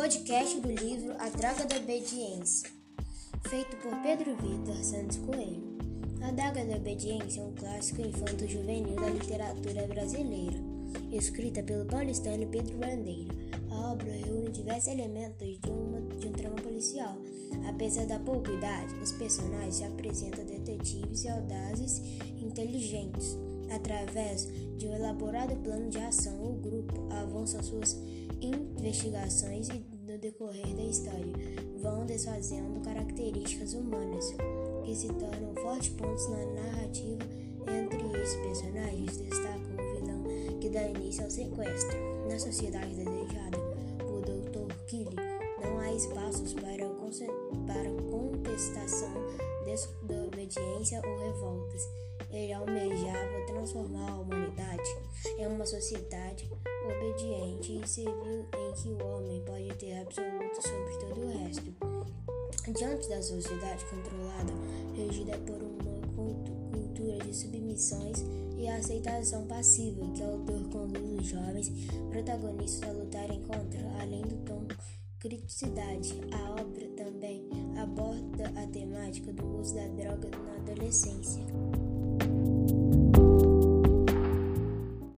Podcast do livro A Droga da Obediência, feito por Pedro Vitor Santos Coelho. A Droga da Obediência é um clássico infanto-juvenil da literatura brasileira, escrita pelo paulistano Pedro Bandeira. A obra reúne diversos elementos de, uma, de um trama policial. Apesar da pouca idade, os personagens se apresentam detetives audazes e inteligentes. Através de um elaborado plano de ação, o grupo avança suas investigações e, no decorrer da história, vão desfazendo características humanas que se tornam fortes pontos na narrativa. Entre esses personagens destaca o vilão que dá início ao sequestro. Na sociedade desejada por Dr. Killy, não há espaços para, para contestação, desobediência ou revoltas. Ele almejava transformar a humanidade em uma sociedade obediente e civil em que o homem pode ter absoluto sobre todo o resto. Diante da sociedade controlada, regida por uma cultura de submissões e aceitação passiva que o autor conduz os jovens protagonistas a lutarem contra, além do tom criticidade, a obra também aborda a temática do uso da droga na adolescência.